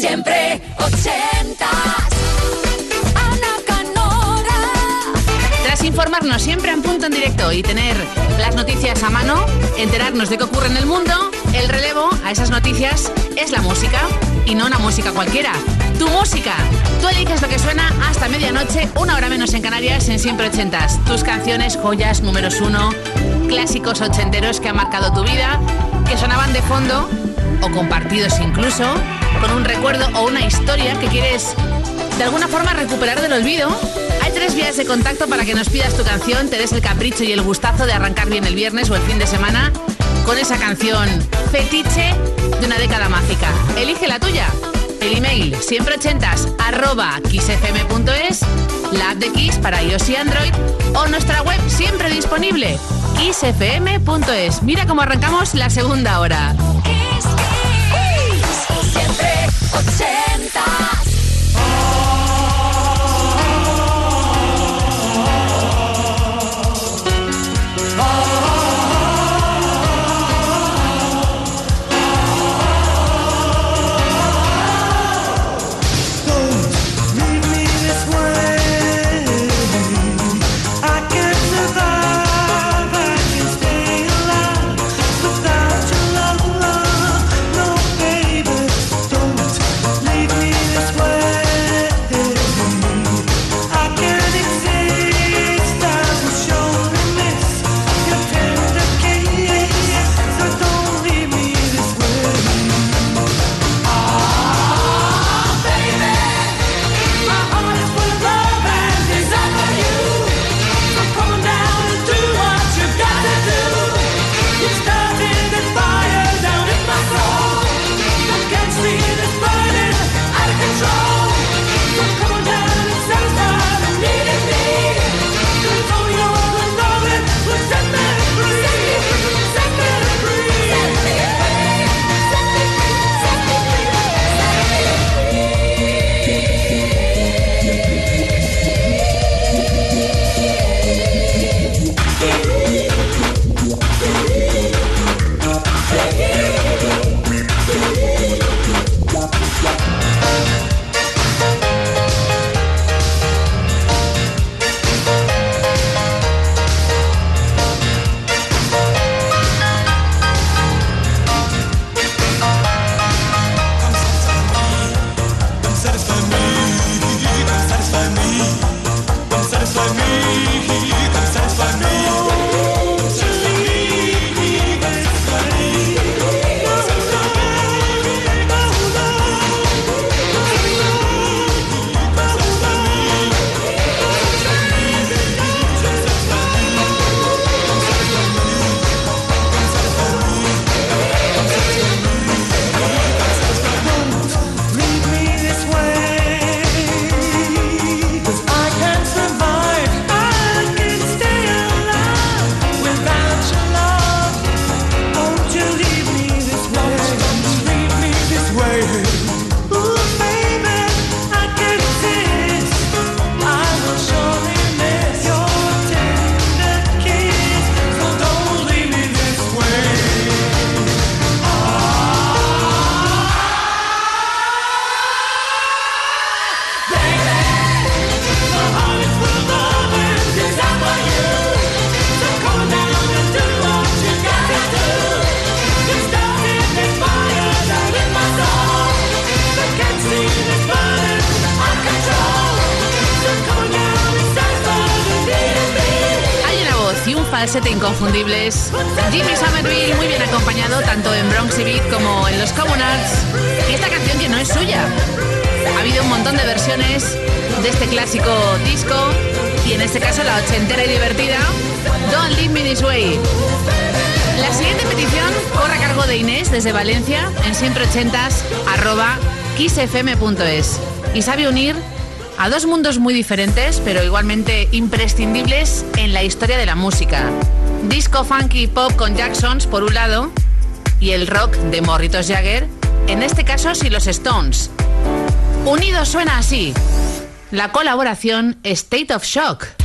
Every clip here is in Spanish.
Siempre ochentas. Ana Canora. Tras informarnos siempre en punto en directo y tener las noticias a mano, enterarnos de qué ocurre en el mundo, el relevo a esas noticias es la música. Y no una música cualquiera. Tu música. Tú eliges lo que suena hasta medianoche, una hora menos en Canarias, en siempre ochentas. Tus canciones, joyas, números uno, clásicos ochenteros que han marcado tu vida, que sonaban de fondo o compartidos incluso, con un recuerdo o una historia que quieres de alguna forma recuperar del olvido. Hay tres vías de contacto para que nos pidas tu canción, te des el capricho y el gustazo de arrancar bien el viernes o el fin de semana con esa canción fetiche de una década mágica. Elige la tuya. El email siempre ochentas arroba kissfm.es, la app de Kiss para iOS y Android o nuestra web siempre disponible kissfm.es. Mira cómo arrancamos la segunda hora. Siempre ochentas. kissfm.es y sabe unir a dos mundos muy diferentes pero igualmente imprescindibles en la historia de la música. Disco funky pop con Jacksons por un lado y el rock de Morritos Jagger, en este caso sí los Stones. Unidos suena así. La colaboración State of Shock.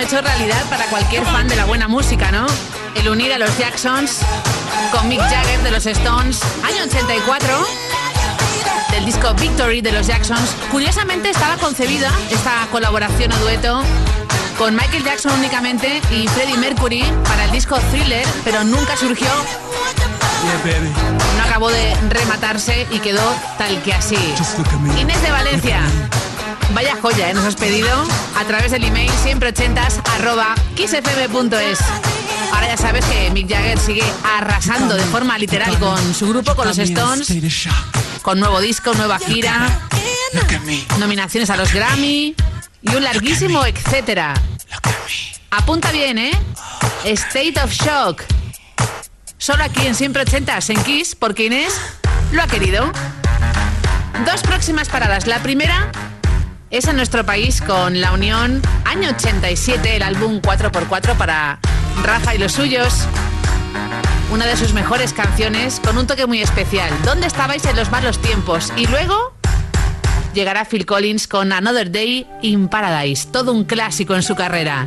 Hecho realidad para cualquier fan de la buena música, ¿no? El unir a los Jacksons con Mick Jagger de los Stones, año 84, del disco Victory de los Jacksons. Curiosamente estaba concebida esta colaboración o dueto con Michael Jackson únicamente y Freddie Mercury para el disco Thriller, pero nunca surgió, no acabó de rematarse y quedó tal que así. Inés de Valencia. Vaya joya, ¿eh? nos has pedido a través del email siempre ochentas arroba kissfm.es. Ahora ya sabes que Mick Jagger sigue arrasando de forma literal con su grupo, con los Stones, con nuevo disco, nueva gira, nominaciones a los Grammy y un larguísimo etcétera. Apunta bien, ¿eh? State of Shock. Solo aquí en Siempre Ochentas, en Kiss, porque Inés lo ha querido. Dos próximas paradas. La primera es en nuestro país con La Unión, año 87, el álbum 4x4 para Rafa y los suyos. Una de sus mejores canciones con un toque muy especial. ¿Dónde estabais en los malos tiempos? Y luego llegará Phil Collins con Another Day in Paradise, todo un clásico en su carrera.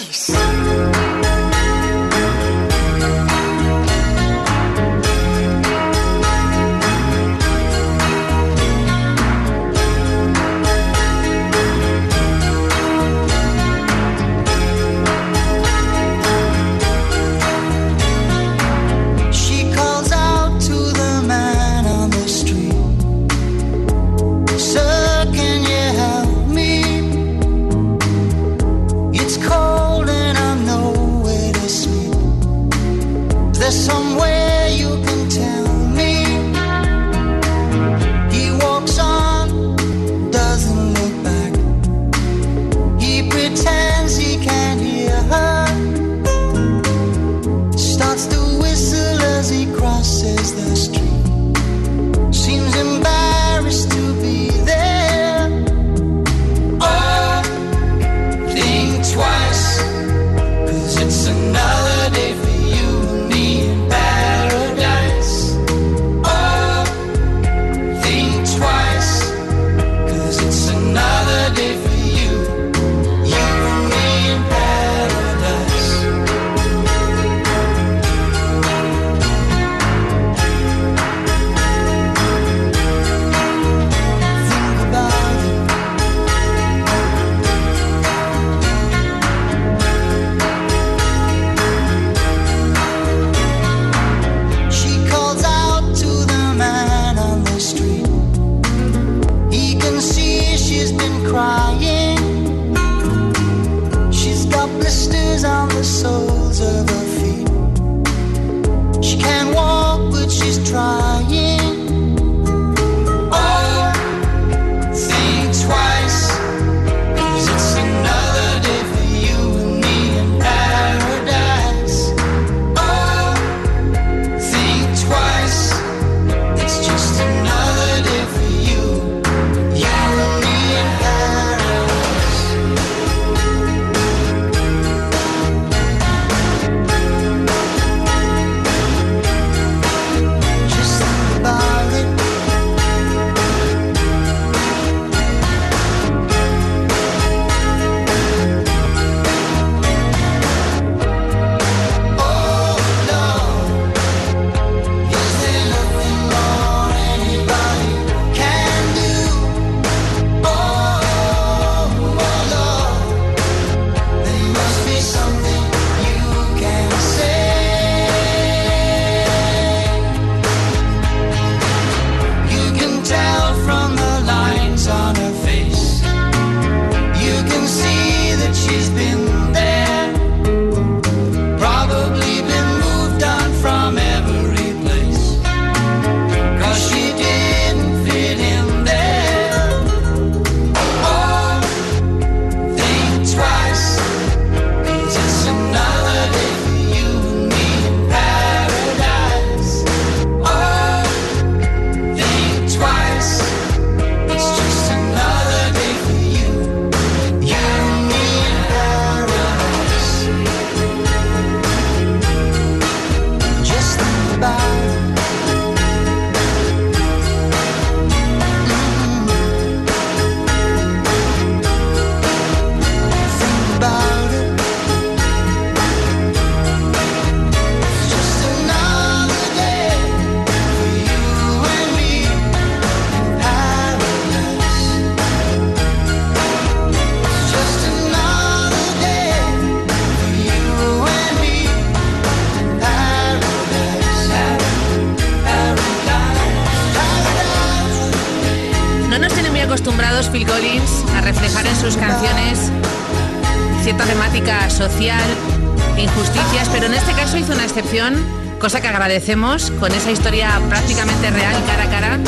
cosa que agradecemos con esa historia prácticamente real, cara a cara,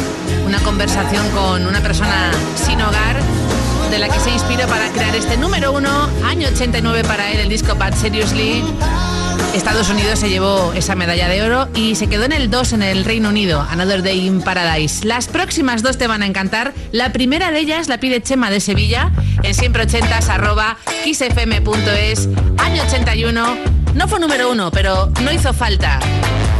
una conversación con una persona sin hogar de la que se inspiró para crear este número uno, año 89 para él, el disco Bad Seriously. Estados Unidos se llevó esa medalla de oro y se quedó en el 2 en el Reino Unido, Another Day in Paradise. Las próximas dos te van a encantar. La primera de ellas la pide Chema de Sevilla en siempre 80 arroba xfm.es, año 81. No fue número uno, pero no hizo falta.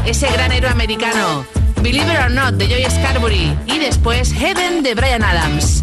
Ese gran héroe americano, Believe It or Not de Joy Scarbury y después Heaven de Brian Adams.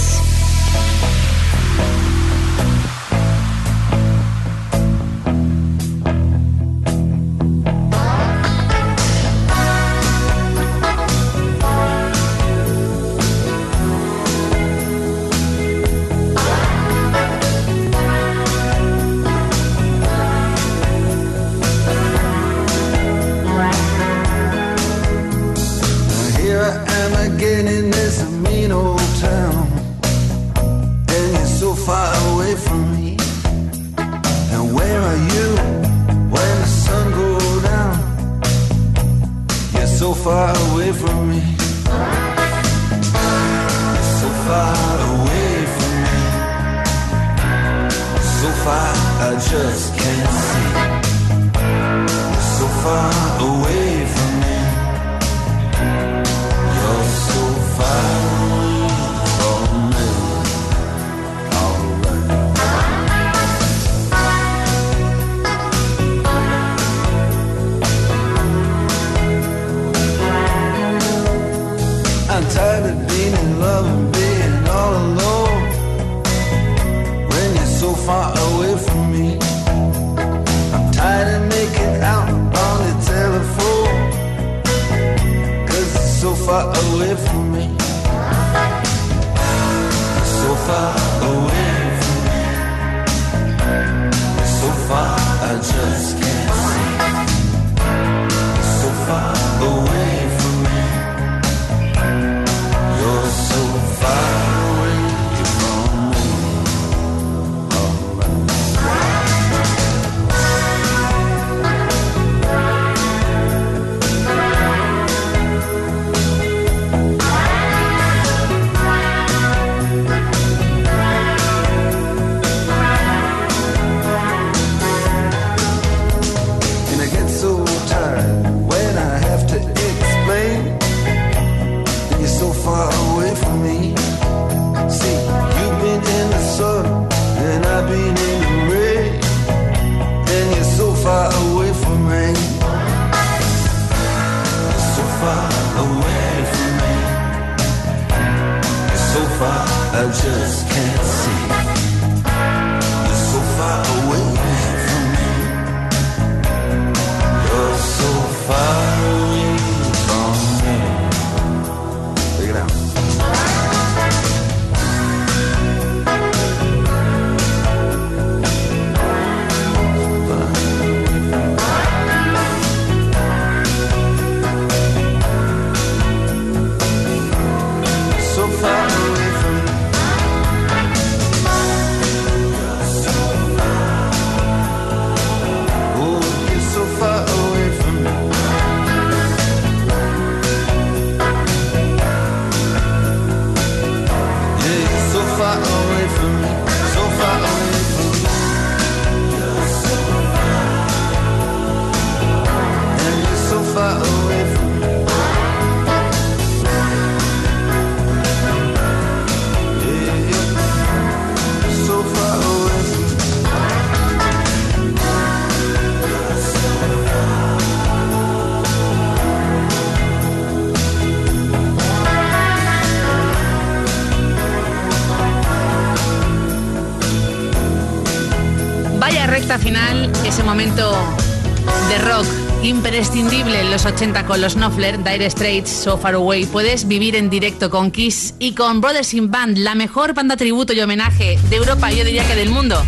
Los 80 con los Knopfler, Dire Straits, So Far Away. Puedes vivir en directo con Kiss y con Brothers in Band, la mejor banda tributo y homenaje de Europa, yo diría que del mundo.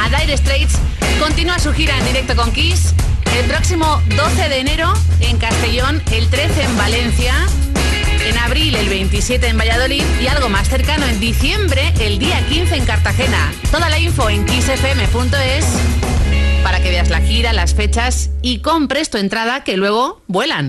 A Dire Straits continúa su gira en directo con Kiss el próximo 12 de enero en Castellón, el 13 en Valencia, en abril el 27 en Valladolid y algo más cercano en diciembre el día 15 en Cartagena. Toda la info en kissfm.es para que veas la gira, las fechas y compres tu entrada que luego vuelan.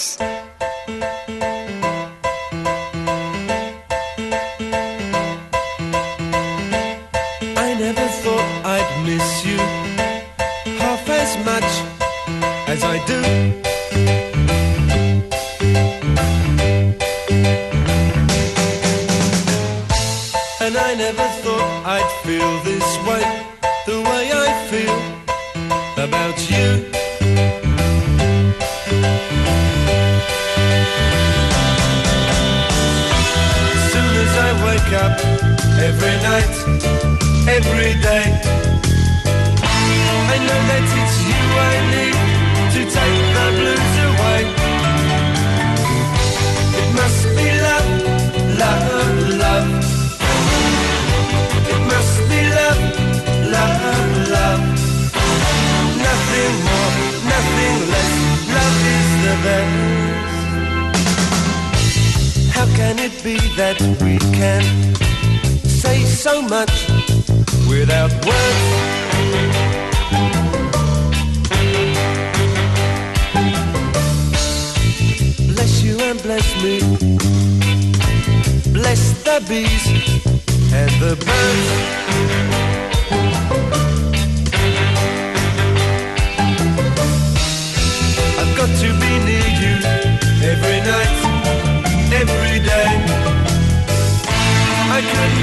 that we can say so much without words. Bless you and bless me. Bless the bees and the birds.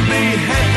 me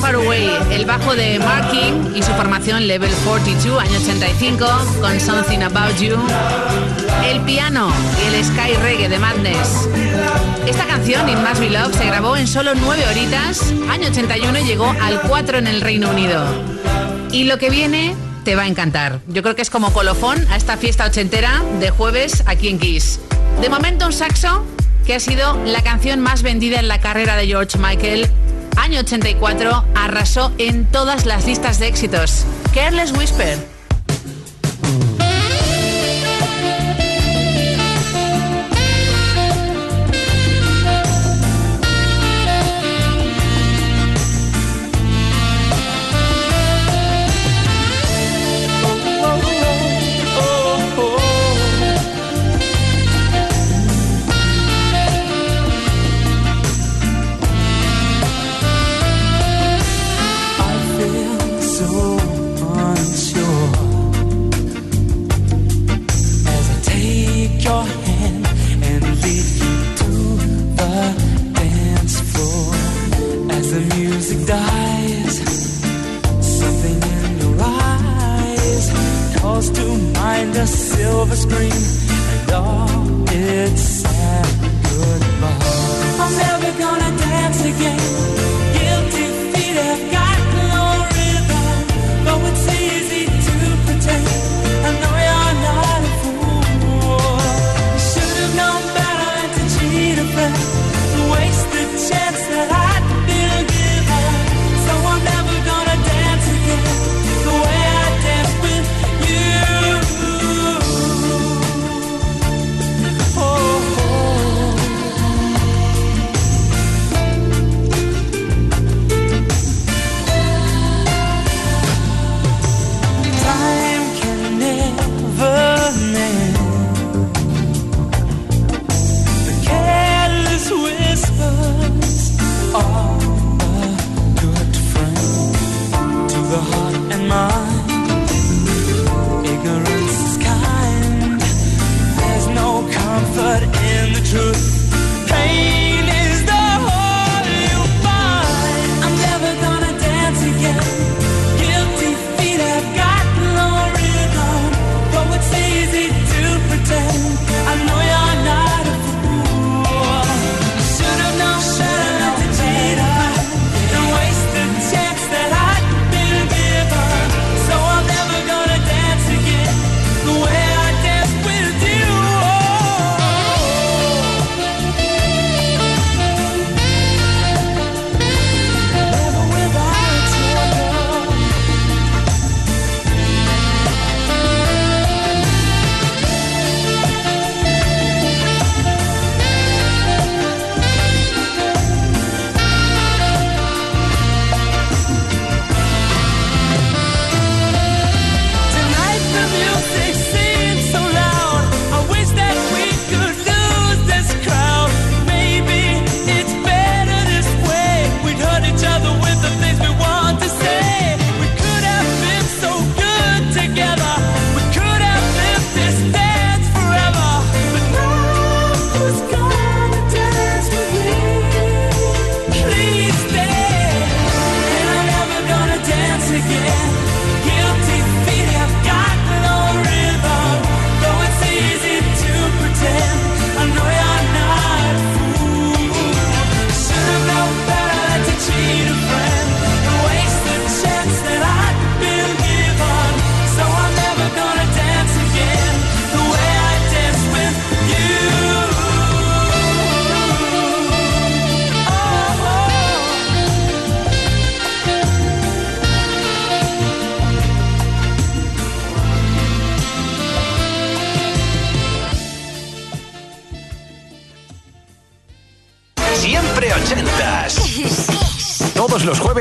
Proper Way, el bajo de Mark King y su formación Level 42, año 85, con Something About You, el piano y el Sky Reggae de Madness. Esta canción, In Must Be Love, se grabó en solo nueve horitas, año 81 llegó al 4 en el Reino Unido. Y lo que viene te va a encantar. Yo creo que es como colofón a esta fiesta ochentera de jueves aquí en Kiss. De momento un saxo que ha sido la canción más vendida en la carrera de George Michael Año 84 arrasó en todas las listas de éxitos. Careless Whisper.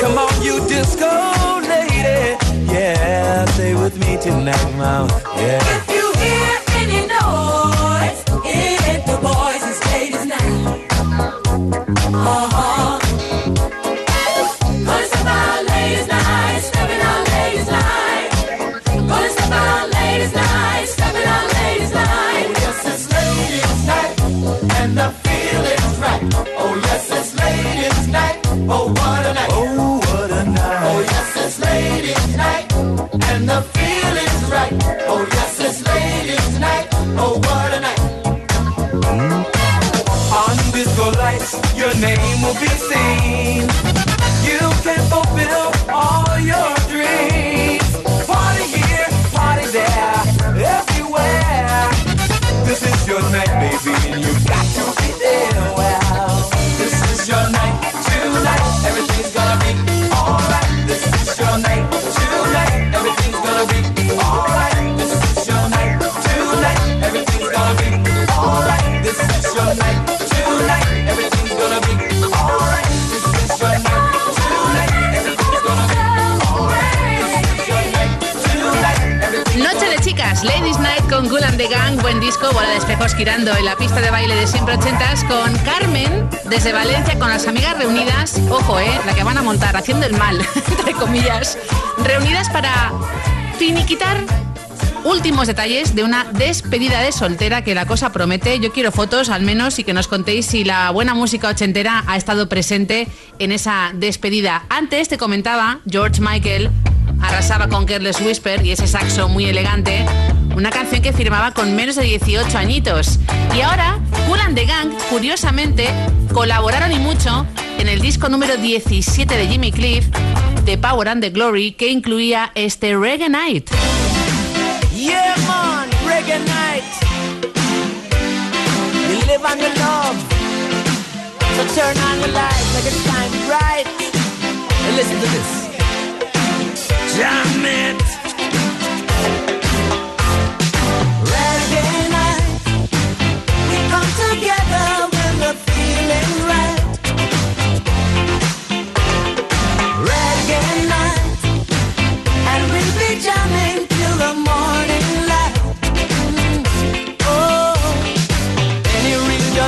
Come on, you disco lady, yeah, stay with me tonight, mama. Yeah. Disco, bola de espejos girando en la pista de baile de siempre ochentas con Carmen desde Valencia con las amigas reunidas, ojo, eh, la que van a montar haciendo el mal, entre comillas, reunidas para finiquitar últimos detalles de una despedida de soltera que la cosa promete. Yo quiero fotos al menos y que nos contéis si la buena música ochentera ha estado presente en esa despedida. Antes te comentaba George Michael arrasaba con Careless Whisper y ese saxo muy elegante, una canción que firmaba con menos de 18 añitos. Y ahora, Cool and the Gang, curiosamente, colaboraron y mucho en el disco número 17 de Jimmy Cliff, The Power and the Glory, que incluía este Reggae Night. Yeah, man, reggae night. You live on your love. So turn on the light, make it shine bright. And listen to this. Jam.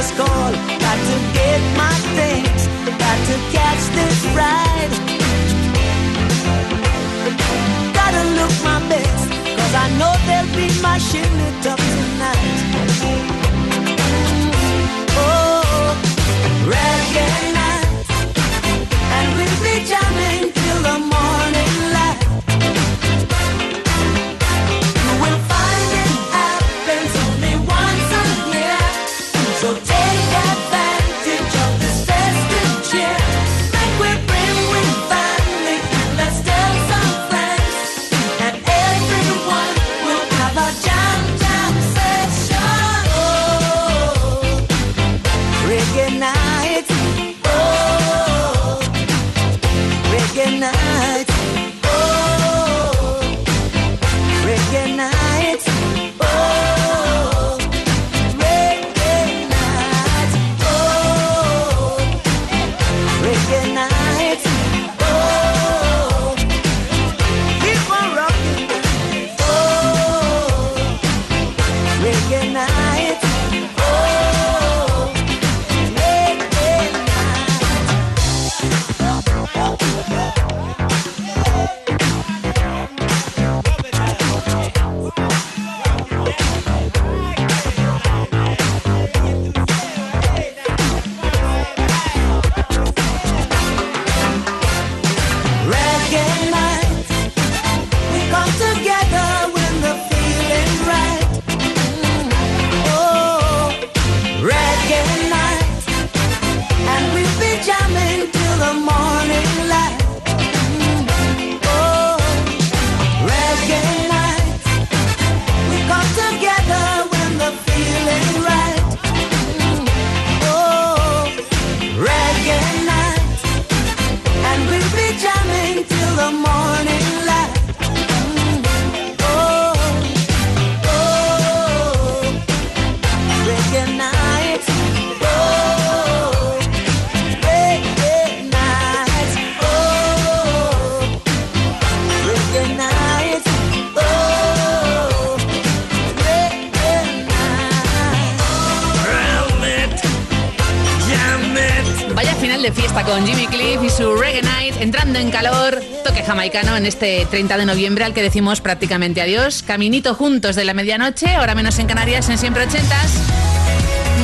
Just call. got to get my things, got to catch this ride. Gotta look my best, cause I know they'll be mashing it up tonight. Oh, reggae night, and we'll be jamming till the morning con Jimmy Cliff y su Reggae Night, entrando en calor, toque jamaicano en este 30 de noviembre al que decimos prácticamente adiós. Caminito juntos de la medianoche, ahora menos en Canarias, en siempre ochentas.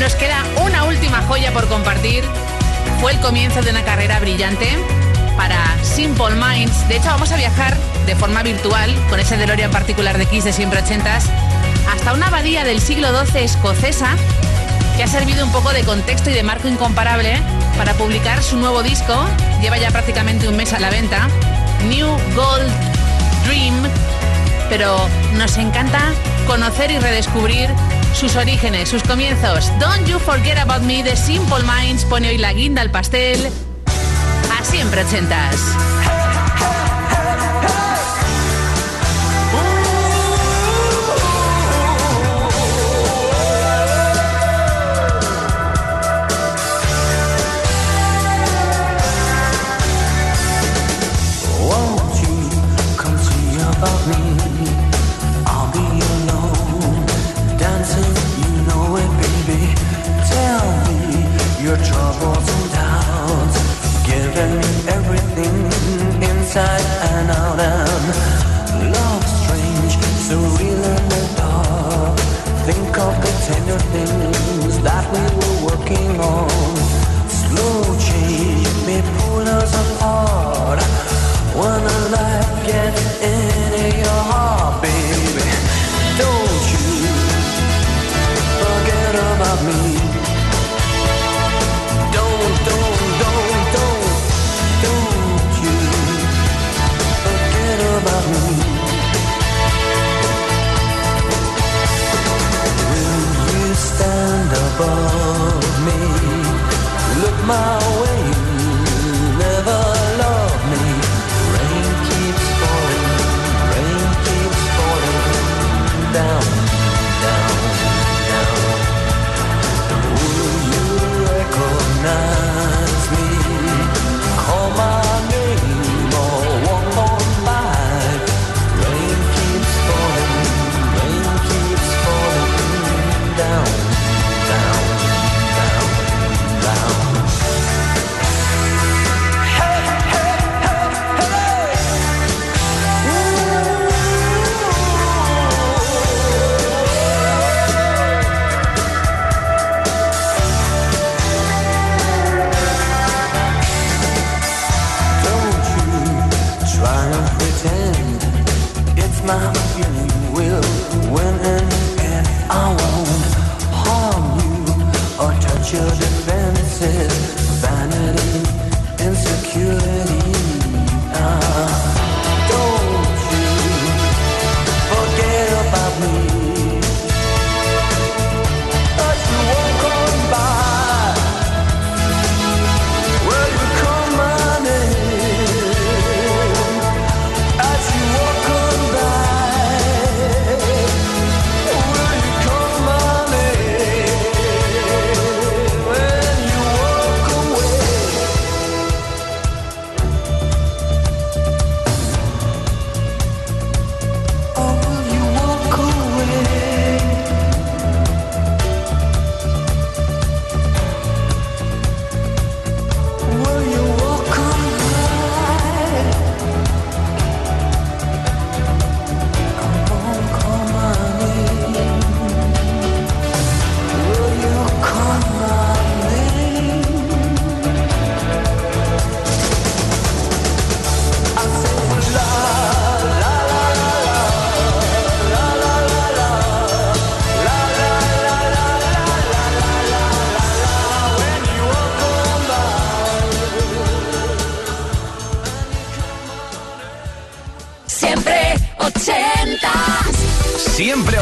Nos queda una última joya por compartir. Fue el comienzo de una carrera brillante para Simple Minds. De hecho, vamos a viajar de forma virtual con ese DeLorean particular de Kiss de siempre ochentas hasta una abadía del siglo XII escocesa que ha servido un poco de contexto y de marco incomparable para publicar su nuevo disco. Lleva ya prácticamente un mes a la venta. New Gold Dream. Pero nos encanta conocer y redescubrir sus orígenes, sus comienzos. Don't You Forget About Me de Simple Minds pone hoy la guinda al pastel a siempre ochentas. Your troubles and doubts, giving everything inside and out. Defenses, vanity, insecurity.